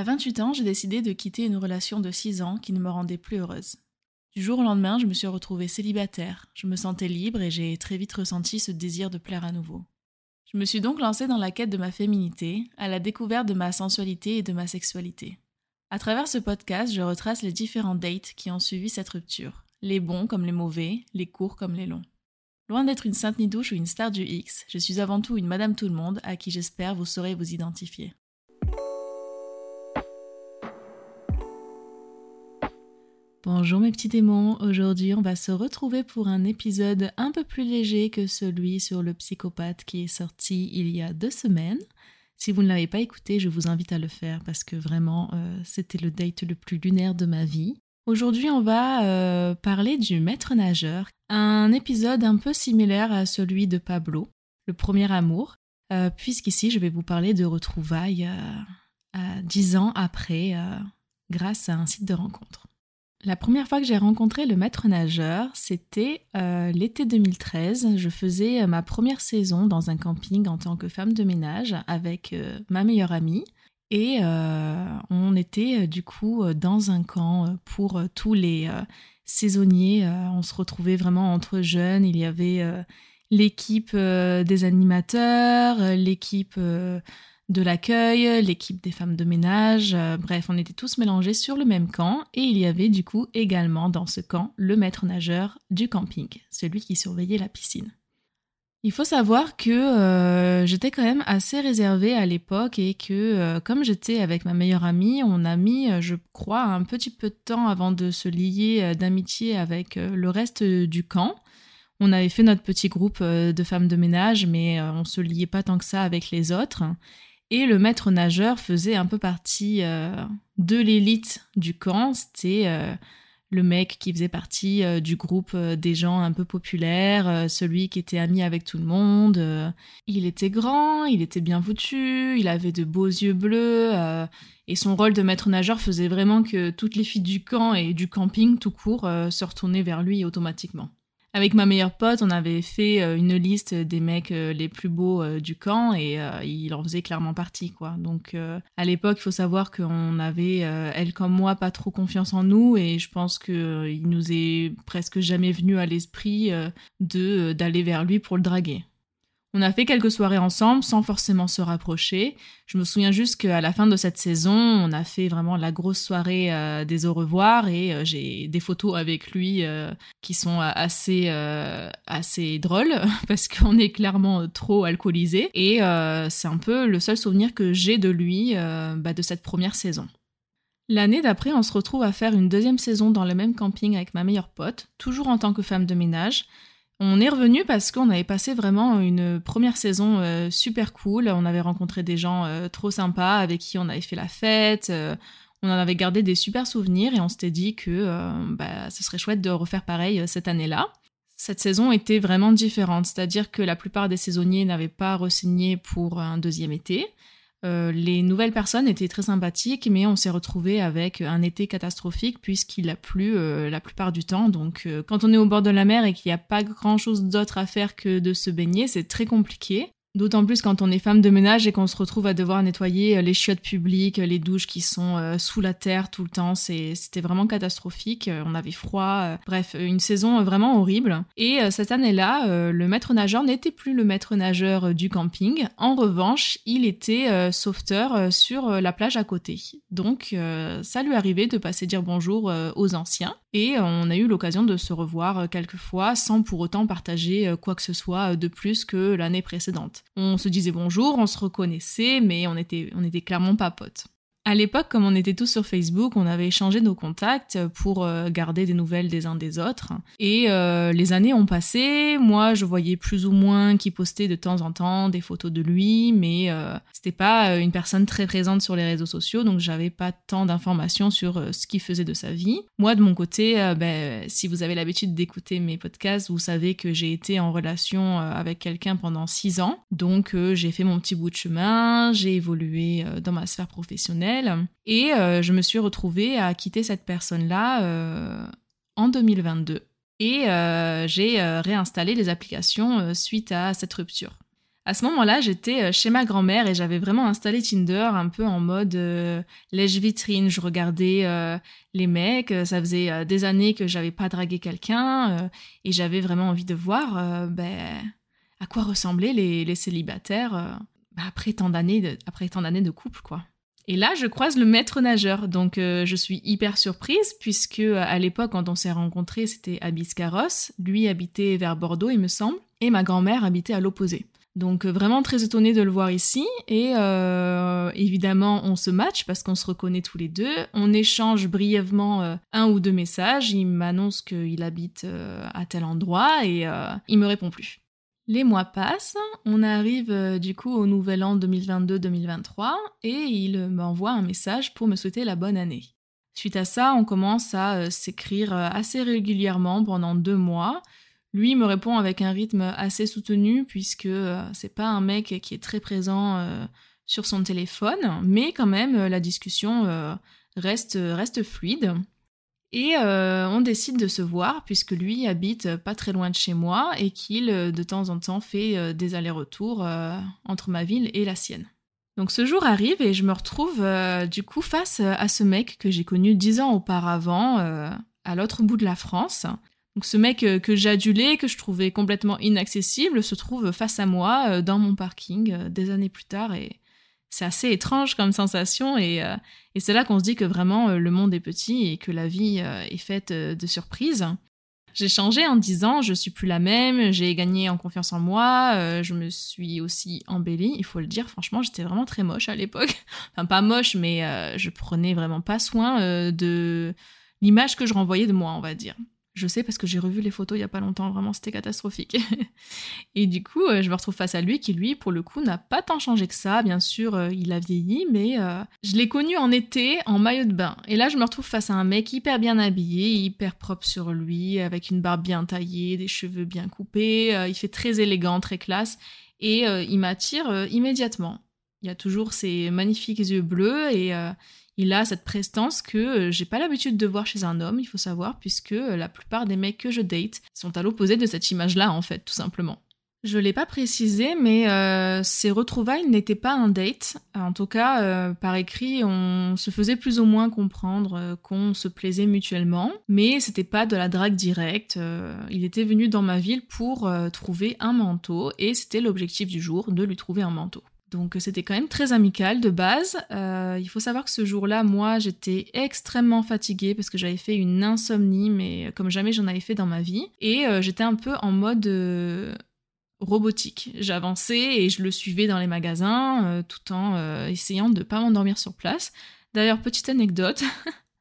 À 28 ans, j'ai décidé de quitter une relation de 6 ans qui ne me rendait plus heureuse. Du jour au lendemain, je me suis retrouvée célibataire, je me sentais libre et j'ai très vite ressenti ce désir de plaire à nouveau. Je me suis donc lancée dans la quête de ma féminité, à la découverte de ma sensualité et de ma sexualité. À travers ce podcast, je retrace les différents dates qui ont suivi cette rupture, les bons comme les mauvais, les courts comme les longs. Loin d'être une sainte nidouche ou une star du X, je suis avant tout une Madame Tout le Monde à qui j'espère vous saurez vous identifier. Bonjour mes petits démons, aujourd'hui on va se retrouver pour un épisode un peu plus léger que celui sur le psychopathe qui est sorti il y a deux semaines. Si vous ne l'avez pas écouté, je vous invite à le faire parce que vraiment euh, c'était le date le plus lunaire de ma vie. Aujourd'hui, on va euh, parler du maître nageur, un épisode un peu similaire à celui de Pablo, le premier amour, euh, puisqu'ici je vais vous parler de retrouvailles dix ans après, grâce à un site de rencontre. La première fois que j'ai rencontré le maître nageur, c'était l'été 2013. Je faisais ma première saison dans un camping en tant que femme de ménage avec ma meilleure amie. Et euh, on était euh, du coup euh, dans un camp pour tous les saisonniers. on se retrouvait vraiment entre jeunes. Il y avait l'équipe des animateurs, l'équipe de l'accueil, l'équipe des femmes de ménage. bref, on était tous mélangés sur le même camp. Et il y avait du coup également dans ce camp le maître nageur du camping, celui qui surveillait la piscine. Il faut savoir que euh, j'étais quand même assez réservée à l'époque et que euh, comme j'étais avec ma meilleure amie, on a mis, euh, je crois, un petit peu de temps avant de se lier d'amitié avec le reste du camp. On avait fait notre petit groupe de femmes de ménage, mais on se liait pas tant que ça avec les autres. Et le maître nageur faisait un peu partie de l'élite du camp. C'était le mec qui faisait partie euh, du groupe euh, des gens un peu populaires, euh, celui qui était ami avec tout le monde. il était grand, il était bien foutu, il avait de beaux yeux bleus, et son rôle de maître nageur faisait vraiment que toutes les filles du camp et du camping tout court se retournaient vers lui automatiquement. Avec ma meilleure pote, on avait fait euh, une liste des mecs euh, les plus beaux euh, du camp et il en faisait clairement partie, quoi. Donc à l'époque, il faut savoir qu'on avait, elle comme moi, pas trop confiance en nous et je pense qu'il nous est presque jamais venu à l'esprit de d'aller vers lui pour le draguer. On a fait quelques soirées ensemble sans forcément se rapprocher. Je me souviens juste qu'à la fin de cette saison, on a fait vraiment la grosse soirée euh, des au revoir et euh, j'ai des photos avec lui euh, qui sont assez assez drôles parce qu'on est clairement trop alcoolisé et c'est un peu le seul souvenir que j'ai de lui bah, de cette première saison. L'année d'après, on se retrouve à faire une deuxième saison dans le même camping avec ma meilleure pote, toujours en tant que femme de ménage. On est revenu parce qu'on avait passé vraiment une première saison euh, super cool. On avait rencontré des gens euh, trop sympas avec qui on avait fait la fête. Euh, on en avait gardé des super souvenirs et on s'était dit que bah, ce serait chouette de refaire pareil cette année-là. Cette saison était vraiment différente, c'est-à-dire que la plupart des saisonniers n'avaient pas re-signé pour un deuxième été. Euh, les nouvelles personnes étaient très sympathiques, mais on s'est retrouvé avec un été catastrophique puisqu'il a plu euh, la plupart du temps. Donc, euh, quand on est au bord de la mer et qu'il n'y a pas grand chose d'autre à faire que de se baigner, c'est très compliqué. D'autant plus quand on est femme de ménage et qu'on se retrouve à devoir nettoyer euh, les chiottes publiques, euh, les douches qui sont euh, sous la terre tout le temps. C'était vraiment catastrophique. On avait froid. Bref, une saison vraiment horrible. Et cette année-là, le maître nageur n'était plus le maître nageur du camping. En revanche, il était sauveteur sur la plage à côté. Donc, ça lui arrivait de passer dire bonjour aux anciens. Et on a eu l'occasion de se revoir quelques fois sans pour autant partager quoi que ce soit de plus que l'année précédente. On se disait bonjour, on se reconnaissait, mais on était, on était clairement pas potes. À l'époque, comme on était tous sur Facebook, on avait échangé nos contacts pour euh, garder des nouvelles des uns des autres. Et euh, les années ont passé. Moi, je voyais plus ou moins qu'il postait de temps en temps des photos de lui, mais euh, c'était pas une personne très présente sur les réseaux sociaux, donc j'avais pas tant d'informations sur ce qu'il faisait de sa vie. Moi, de mon côté, ben, si vous avez l'habitude d'écouter mes podcasts, vous savez que j'ai été en relation avec quelqu'un pendant six ans, donc j'ai fait mon petit bout de chemin, j'ai évolué dans ma sphère professionnelle et euh, je me suis retrouvée à quitter cette personne-là euh, en 2022. Et euh, j'ai réinstallé les applications suite à cette rupture. À ce moment-là, j'étais chez ma grand-mère et j'avais vraiment installé Tinder un peu en mode euh, lèche-vitrine. Je regardais les mecs, ça faisait des années que j'avais pas dragué quelqu'un et j'avais vraiment envie de voir ben, à quoi ressemblaient les, célibataires ben, après tant d'années de, après tant d'années de couple, quoi. Et là, je croise le maître nageur, donc je suis hyper surprise puisque à l'époque, quand on s'est rencontrés, c'était à Biscarrosse. Lui habitait vers Bordeaux, il me semble, et ma grand-mère habitait à l'opposé. Donc euh, vraiment très étonnée de le voir ici et euh, évidemment on se match parce qu'on se reconnaît tous les deux. On échange brièvement euh, un ou deux messages. Il m'annonce qu'il habite à tel endroit et il me répond plus. Les mois passent, on arrive du coup au nouvel an 2022-2023 et il m'envoie un message pour me souhaiter la bonne année. Suite à ça, on commence à s'écrire assez régulièrement pendant deux mois. Lui me répond avec un rythme assez soutenu puisque euh, c'est pas un mec qui est très présent euh, sur son téléphone, mais quand même euh, la discussion reste fluide. Et on décide de se voir puisque lui habite pas très loin de chez moi et qu'il de temps en temps fait des allers-retours entre ma ville et la sienne. Donc ce jour arrive et je me retrouve du coup face à ce mec que j'ai connu dix ans auparavant à l'autre bout de la France donc ce mec euh, que j'adulais, que je trouvais complètement inaccessible, se trouve face à moi euh, dans mon parking euh, des années plus tard et c'est assez étrange comme sensation et, c'est là qu'on se dit que vraiment le monde est petit et que la vie est faite de surprises. J'ai changé en disant je suis plus la même, j'ai gagné en confiance en moi, je me suis aussi embellie, il faut le dire, franchement j'étais vraiment très moche à l'époque. Enfin pas moche mais je prenais vraiment pas soin de l'image que je renvoyais de moi on va dire. Je sais parce que j'ai revu les photos il y a pas longtemps, vraiment c'était catastrophique. et du coup, euh, je me retrouve face à lui qui, lui, pour le coup, n'a pas tant changé que ça. Bien sûr, euh, il a vieilli, mais euh, je l'ai connu en été en maillot de bain. Et là, je me retrouve face à un mec hyper bien habillé, hyper propre sur lui, avec une barbe bien taillée, des cheveux bien coupés. il fait très élégant, très classe. Et il m'attire immédiatement. Il a toujours ces magnifiques yeux bleus et il a cette prestance que euh, j'ai pas l'habitude de voir chez un homme, il faut savoir, puisque euh, la plupart des mecs que je date sont à l'opposé de cette image-là, en fait, tout simplement. Je l'ai pas précisé, mais euh, ces retrouvailles n'étaient pas un date. En tout cas, par écrit, on se faisait plus ou moins comprendre qu'on se plaisait mutuellement, mais c'était pas de la drague directe. il était venu dans ma ville pour trouver un manteau, et c'était l'objectif du jour de lui trouver un manteau. Donc c'était quand même très amical de base. Euh, il faut savoir que ce jour-là, moi, j'étais extrêmement fatiguée parce que j'avais fait une insomnie, mais comme jamais j'en avais fait dans ma vie. Et euh, j'étais un peu en mode euh, robotique. J'avançais et je le suivais dans les magasins tout en essayant de ne pas m'endormir sur place. D'ailleurs, petite anecdote,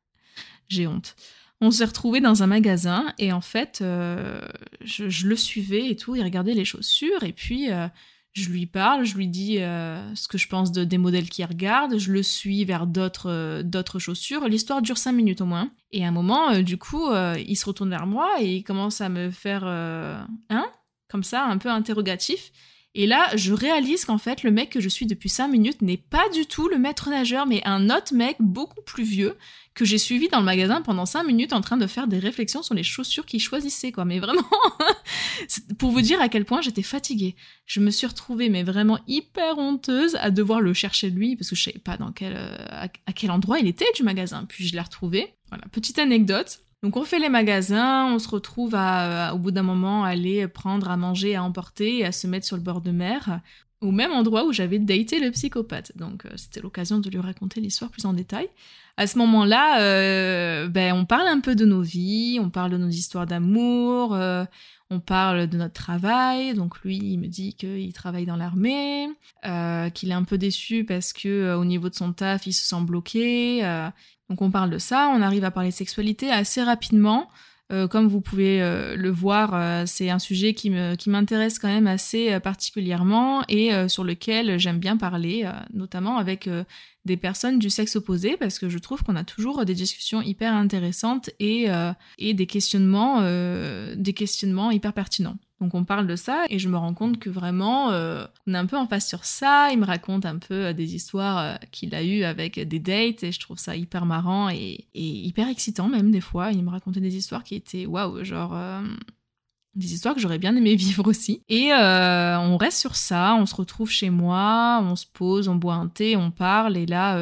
j'ai honte. On s'est retrouvés dans un magasin et en fait, je, le suivais et tout, il regardait les chaussures et puis je lui parle, je lui dis euh, ce que je pense de, des modèles qu'il regarde, je le suis vers d'autres euh, chaussures. L'histoire dure cinq minutes au moins. Et à un moment, euh, du coup, il se retourne vers moi et il commence à me faire hein, comme ça, un peu interrogatif. Et là, je réalise qu'en fait, le mec que je suis depuis 5 minutes n'est pas du tout le maître nageur, mais un autre mec beaucoup plus vieux que j'ai suivi dans le magasin pendant 5 minutes en train de faire des réflexions sur les chaussures qu'il choisissait, quoi. Mais vraiment, pour vous dire à quel point j'étais fatiguée. Je me suis retrouvée, mais vraiment hyper honteuse à devoir le chercher lui, parce que je savais pas dans quel, euh, à quel endroit il était du magasin. Puis je l'ai retrouvé. Voilà, petite anecdote. Donc on fait les magasins, on se retrouve à, au bout d'un moment, aller prendre à manger, à emporter et à se mettre sur le bord de mer, au même endroit où j'avais daté le psychopathe. Donc euh, c'était l'occasion de lui raconter l'histoire plus en détail. À ce moment-là, euh, ben, on parle un peu de nos vies, on parle de nos histoires d'amour, euh, on parle de notre travail. Donc lui, il me dit qu'il travaille dans l'armée, qu'il est un peu déçu parce que au niveau de son taf, il se sent bloqué. Donc on parle de ça, on arrive à parler sexualité assez rapidement. Euh, comme vous pouvez euh, le voir, euh, c'est un sujet qui me qui m'intéresse quand même assez particulièrement et sur lequel j'aime bien parler, notamment avec des personnes du sexe opposé, parce que je trouve qu'on a toujours des discussions hyper intéressantes et et des questionnements des questionnements hyper pertinents. Donc on parle de ça et je me rends compte que vraiment euh, on est un peu en face sur ça. Il me raconte un peu euh, des histoires euh, qu'il a eues avec des dates et je trouve ça hyper marrant et, hyper excitant même des fois. Il me racontait des histoires qui étaient waouh, genre des histoires que j'aurais bien aimé vivre aussi. Et on reste sur ça, on se retrouve chez moi, on se pose, on boit un thé, on parle, et là,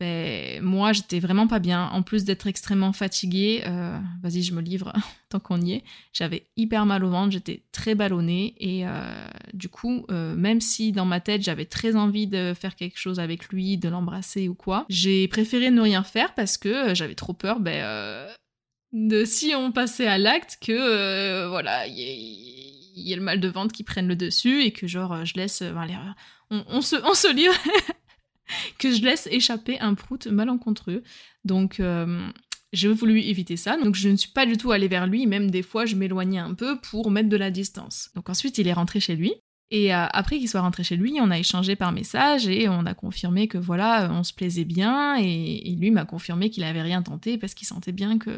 ben, moi, j'étais vraiment pas bien. En plus d'être extrêmement fatiguée, euh, vas-y, je me livre tant qu'on y est, j'avais hyper mal au ventre, j'étais très ballonnée, et du coup, même si dans ma tête, j'avais très envie de faire quelque chose avec lui, de l'embrasser ou quoi, j'ai préféré ne rien faire parce que j'avais trop peur, ben de si on passait à l'acte que euh, voilà il y, a le mal de ventre qui prenne le dessus et que genre je laisse euh, on, se on se livre que je laisse échapper un prout malencontreux. Donc euh, j'ai voulu éviter ça. Donc je ne suis pas du tout allée vers lui. Même des fois je m'éloignais un peu pour mettre de la distance. Donc ensuite il est rentré chez lui. Et après qu'il soit rentré chez lui, on a échangé par message et on a confirmé que voilà, on se plaisait bien. Et, et lui m'a confirmé qu'il avait rien tenté parce qu'il sentait bien que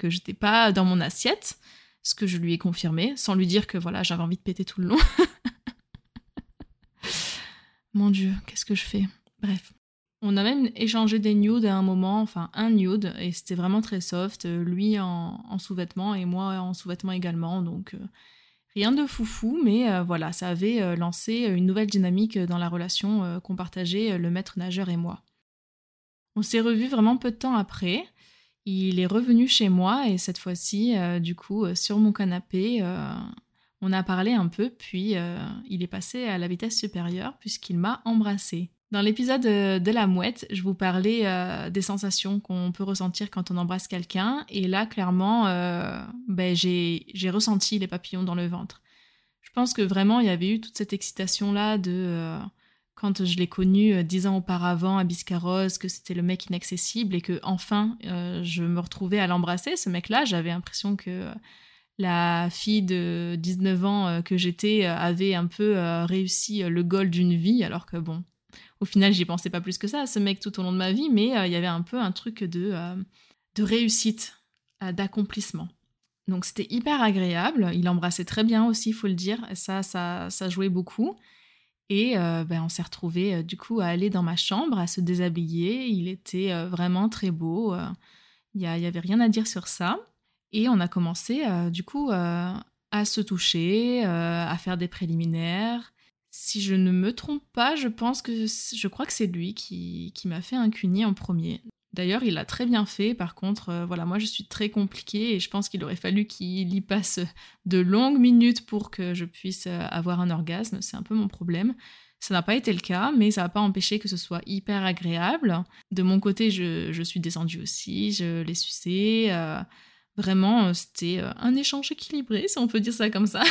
que j'étais pas dans mon assiette, ce que je lui ai confirmé, sans lui dire que voilà, j'avais envie de péter tout le long. Mon dieu, qu'est-ce que je fais? Bref. On a même échangé des nudes à un moment, enfin un nude, et c'était vraiment très soft, lui en, sous-vêtements et moi en sous-vêtements également, donc euh, rien de foufou, mais euh, voilà, ça avait euh, lancé une nouvelle dynamique dans la relation qu'on partageait le maître nageur et moi. On s'est revus vraiment peu de temps après, il est revenu chez moi et cette fois-ci, euh, du coup, euh, sur mon canapé, euh, on a parlé un peu, puis il est passé à la vitesse supérieure puisqu'il m'a embrassé. Dans l'épisode de la mouette, je vous parlais des sensations qu'on peut ressentir quand on embrasse quelqu'un et là, clairement, ben, j'ai ressenti les papillons dans le ventre. Je pense que vraiment, il y avait eu toute cette excitation-là de quand je l'ai connu euh, dix ans auparavant à Biscarrosse, que c'était le mec inaccessible et que enfin euh, je me retrouvais à l'embrasser, ce mec-là, j'avais l'impression que euh, la fille de 19 ans que j'étais avait un peu réussi le goal d'une vie, alors que bon, au final, j'y pensais pas plus que ça à ce mec tout au long de ma vie, mais il y avait un peu un truc de, de réussite, d'accomplissement. Donc c'était hyper agréable. Il embrassait très bien aussi, faut le dire. ça, ça, ça jouait beaucoup. Et euh, ben, on s'est retrouvés euh, du coup à aller dans ma chambre, à se déshabiller. Il était euh, vraiment très beau. Il n'y avait rien à dire sur ça. Et on a commencé du coup à se toucher, à faire des préliminaires. Si je ne me trompe pas, je pense que je crois que c'est lui qui, m'a fait un cuni en premier. D'ailleurs, il l'a très bien fait. Par contre, euh, voilà, moi je suis très compliquée et je pense qu'il aurait fallu qu'il y passe de longues minutes pour que je puisse euh, avoir un orgasme. C'est un peu mon problème. Ça n'a pas été le cas, mais ça n'a pas empêché que ce soit hyper agréable. De mon côté, je, suis descendue aussi, je l'ai sucé. Euh, vraiment, c'était un échange équilibré, si on peut dire ça comme ça.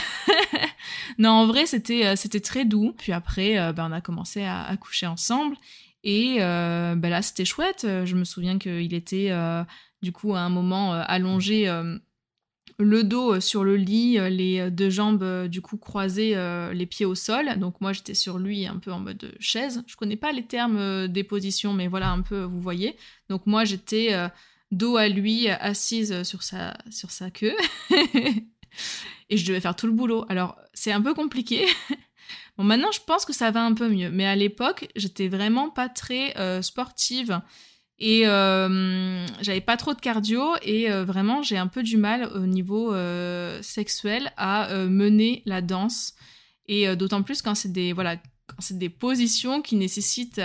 non, en vrai, c'était c'était très doux. Puis après, ben, on a commencé à, coucher ensemble. Et euh, bah là, c'était chouette. Je me souviens qu'il était euh, du coup à un moment euh, allongé le dos sur le lit, les deux jambes du coup croisées, les pieds au sol. Donc moi j'étais sur lui un peu en mode chaise. Je connais pas les termes des positions, mais voilà un peu vous voyez. Donc moi j'étais dos à lui, assise sur sa sur sa queue. Et je devais faire tout le boulot. Alors c'est un peu compliqué Bon, maintenant, je pense que ça va un peu mieux. Mais à l'époque, j'étais vraiment pas très euh, sportive. Et euh, j'avais pas trop de cardio. Et euh, vraiment, j'ai un peu du mal au niveau sexuel à mener la danse. Et d'autant plus quand c'est des, voilà, c'est des positions qui nécessitent,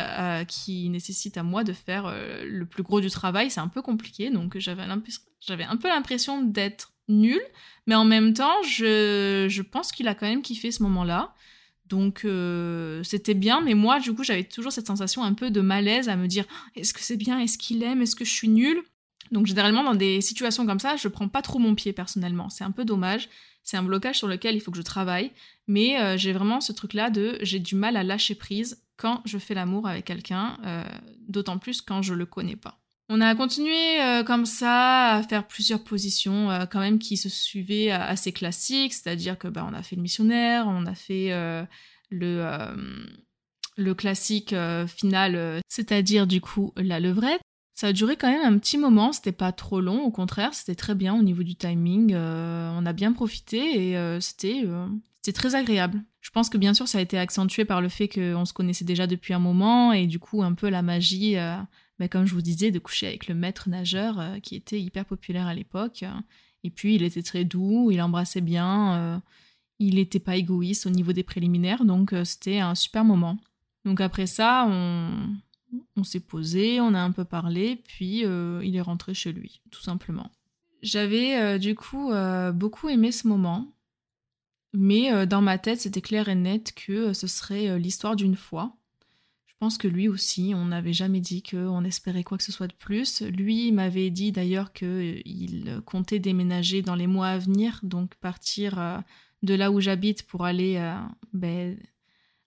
qui nécessitent à moi de faire le plus gros du travail. C'est un peu compliqué. Donc j'avais un peu l'impression d'être nulle. Mais en même temps, je, je pense qu'il a quand même kiffé ce moment-là. Donc euh, c'était bien, mais moi du coup j'avais toujours cette sensation un peu de malaise à me dire est-ce que c'est bien, est-ce qu'il aime, est-ce que je suis nulle? Donc généralement dans des situations comme ça, je prends pas trop mon pied personnellement. C'est un peu dommage. C'est un blocage sur lequel il faut que je travaille, mais euh, j'ai vraiment ce truc-là de j'ai du mal à lâcher prise quand je fais l'amour avec quelqu'un, euh, d'autant plus quand je le connais pas. On a continué comme ça à faire plusieurs positions quand même qui se suivaient assez classiques, c'est-à-dire que bah, on a fait le missionnaire, on a fait le, le classique final, c'est-à-dire du coup la levrette. Ça a duré quand même un petit moment, c'était pas trop long, au contraire, c'était très bien au niveau du timing, on a bien profité et c'était c'était très agréable. Je pense que bien sûr ça a été accentué par le fait qu'on se connaissait déjà depuis un moment et du coup un peu la magie bah, comme je vous disais, de coucher avec le maître nageur qui était hyper populaire à l'époque. Et puis, il était très doux, il embrassait bien, il n'était pas égoïste au niveau des préliminaires, donc c'était un super moment. Donc après ça, on, on s'est posé, on a un peu parlé, puis il est rentré chez lui, tout simplement. J'avais du coup beaucoup aimé ce moment. Mais euh, dans ma tête, c'était clair et net que euh, ce serait euh, l'histoire d'une fois. Je pense que lui aussi, on n'avait jamais dit qu'on espérait quoi que ce soit de plus. Lui m'avait dit d'ailleurs qu'il comptait déménager dans les mois à venir, donc partir de là où j'habite pour aller ben,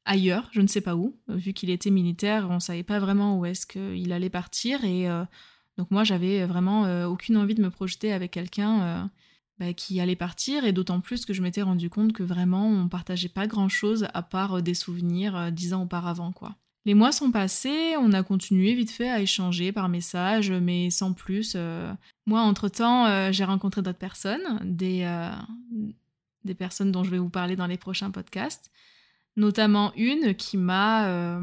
ailleurs, je ne sais pas où. Vu qu'il était militaire, on ne savait pas vraiment où est-ce qu'il allait partir. Et donc moi, j'avais vraiment aucune envie de me projeter avec quelqu'un bah, qui allait partir, et d'autant plus que je m'étais rendu compte que vraiment on partageait pas grand chose à part euh, des souvenirs euh, dix ans auparavant, quoi. Les mois sont passés, on a continué vite fait à échanger par message, mais sans plus. Euh. Moi, entre-temps, j'ai rencontré d'autres personnes, des, des personnes dont je vais vous parler dans les prochains podcasts, notamment une qui m'a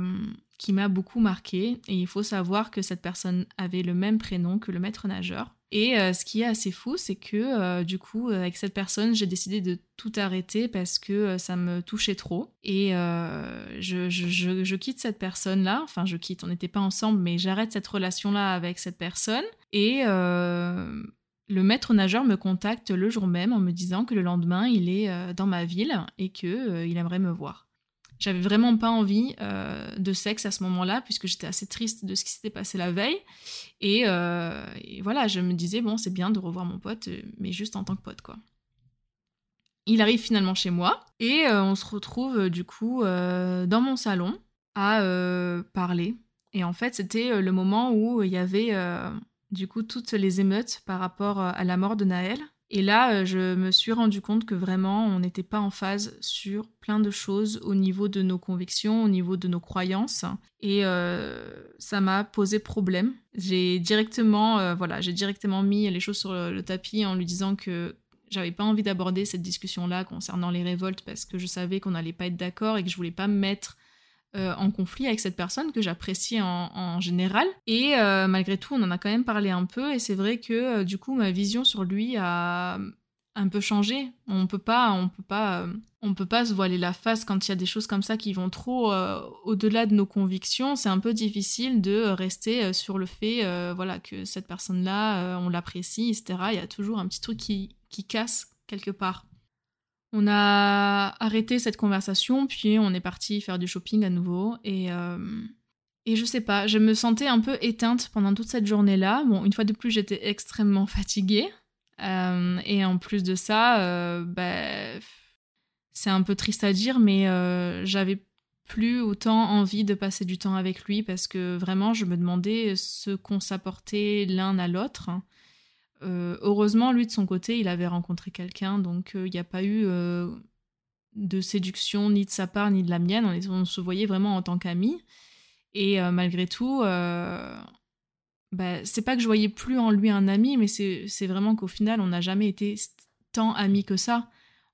qui m'a beaucoup marqué. Et il faut savoir que cette personne avait le même prénom que le maître nageur. Et euh, ce qui est assez fou, c'est que euh, du coup, euh, avec cette personne, j'ai décidé de tout arrêter parce que ça me touchait trop. Et je, je, je, quitte cette personne-là. Enfin, je quitte, on n'était pas ensemble, mais j'arrête cette relation-là avec cette personne. Et le maître nageur me contacte le jour même en me disant que le lendemain, il est dans ma ville et qu'il il aimerait me voir. J'avais vraiment pas envie euh, de sexe à ce moment-là, puisque j'étais assez triste de ce qui s'était passé la veille. Euh, et, voilà, je me disais, bon, c'est bien de revoir mon pote, euh, mais juste en tant que pote, quoi. Il arrive finalement chez moi, et on se retrouve du coup dans mon salon à parler. Et en fait, c'était le moment où il y avait du coup toutes les émeutes par rapport à la mort de Naël. Et là, euh, je me suis rendu compte que vraiment, on n'était pas en phase sur plein de choses au niveau de nos convictions, au niveau de nos croyances. Et euh, ça m'a posé problème. J'ai directement, euh, voilà, j'ai directement mis les choses sur le, tapis en lui disant que j'avais pas envie d'aborder cette discussion-là concernant les révoltes parce que je savais qu'on n'allait pas être d'accord et que je voulais pas me mettre euh, en conflit avec cette personne que j'apprécie en, général. Et euh, malgré tout, on en a quand même parlé un peu. Et c'est vrai que euh, du coup, ma vision sur lui a un peu changé. On peut pas, on peut pas, on peut pas se voiler la face quand il y a des choses comme ça qui vont trop au-delà de nos convictions. C'est un peu difficile de rester sur le fait, voilà, que cette personne-là, on l'apprécie, etc. Il y a toujours un petit truc qui, qui casse quelque part. On a arrêté cette conversation, puis on est parti faire du shopping à nouveau. Et, euh, et je sais pas, je me sentais un peu éteinte pendant toute cette journée-là. Bon, une fois de plus, j'étais extrêmement fatiguée. Euh, et en plus de ça, euh, bah, c'est un peu triste à dire, mais j'avais plus autant envie de passer du temps avec lui parce que vraiment, je me demandais ce qu'on s'apportait l'un à l'autre. Euh, heureusement, lui, de son côté, il avait rencontré quelqu'un, donc euh, il n'y a pas eu euh, de séduction ni de sa part ni de la mienne. On, se voyait vraiment en tant qu'amis. Et malgré tout, bah, c'est pas que je voyais plus en lui un ami, mais c'est vraiment qu'au final, on n'a jamais été tant amis que ça.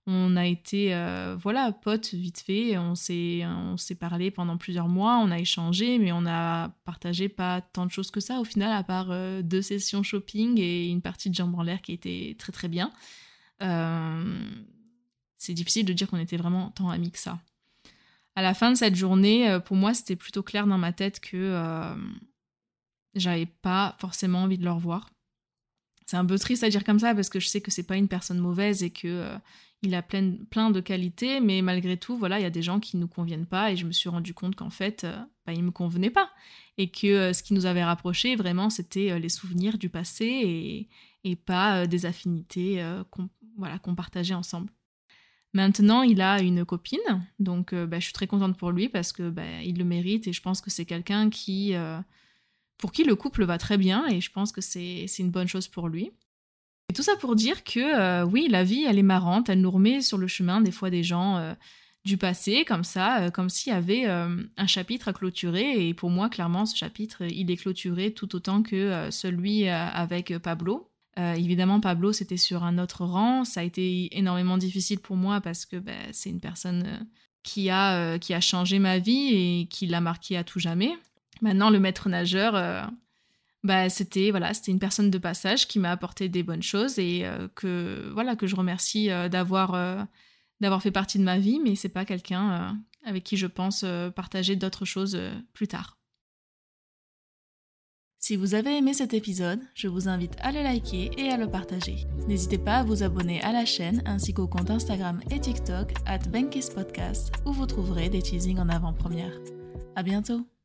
On a été, euh, voilà, potes vite fait. On s'est, on s'est parlé pendant plusieurs mois, on a échangé, mais on a partagé pas tant de choses que ça au final, à part euh, deux sessions shopping et une partie de jambes en l'air qui était très très bien. Euh, c'est difficile de dire qu'on était vraiment tant amis que ça. À la fin de cette journée, pour moi, c'était plutôt clair dans ma tête que j'avais pas forcément envie de le revoir. C'est un peu triste à dire comme ça parce que je sais que c'est pas une personne mauvaise et que il a plein, de qualités, mais malgré tout, voilà, il y a des gens qui ne nous conviennent pas, et je me suis rendu compte qu'en fait, euh, bah, il me convenait pas, et que euh, ce qui nous avait rapprochés, vraiment, c'était euh, les souvenirs du passé et, pas des affinités qu'on voilà, qu'on partageait ensemble. Maintenant, il a une copine, donc bah, je suis très contente pour lui parce que bah, il le mérite, et je pense que c'est quelqu'un qui pour qui le couple va très bien, et je pense que c'est une bonne chose pour lui. Et tout ça pour dire que euh, oui, la vie, elle est marrante, elle nous remet sur le chemin des fois des gens euh, du passé, comme ça, euh, comme s'il y avait un chapitre à clôturer. Et pour moi, clairement, ce chapitre, il est clôturé tout autant que celui avec Pablo. évidemment, Pablo, c'était sur un autre rang. Ça a été énormément difficile pour moi parce que ben, c'est une personne qui, a, qui a changé ma vie et qui l'a marqué à tout jamais. Maintenant, le maître nageur bah, c'était voilà, c'était une personne de passage qui m'a apporté des bonnes choses et que voilà que je remercie d'avoir d'avoir fait partie de ma vie, mais c'est pas quelqu'un avec qui je pense partager d'autres choses plus tard. Si vous avez aimé cet épisode, je vous invite à le liker et à le partager. N'hésitez pas à vous abonner à la chaîne ainsi qu'au compte Instagram et TikTok at Podcast où vous trouverez des teasings en avant-première. À bientôt!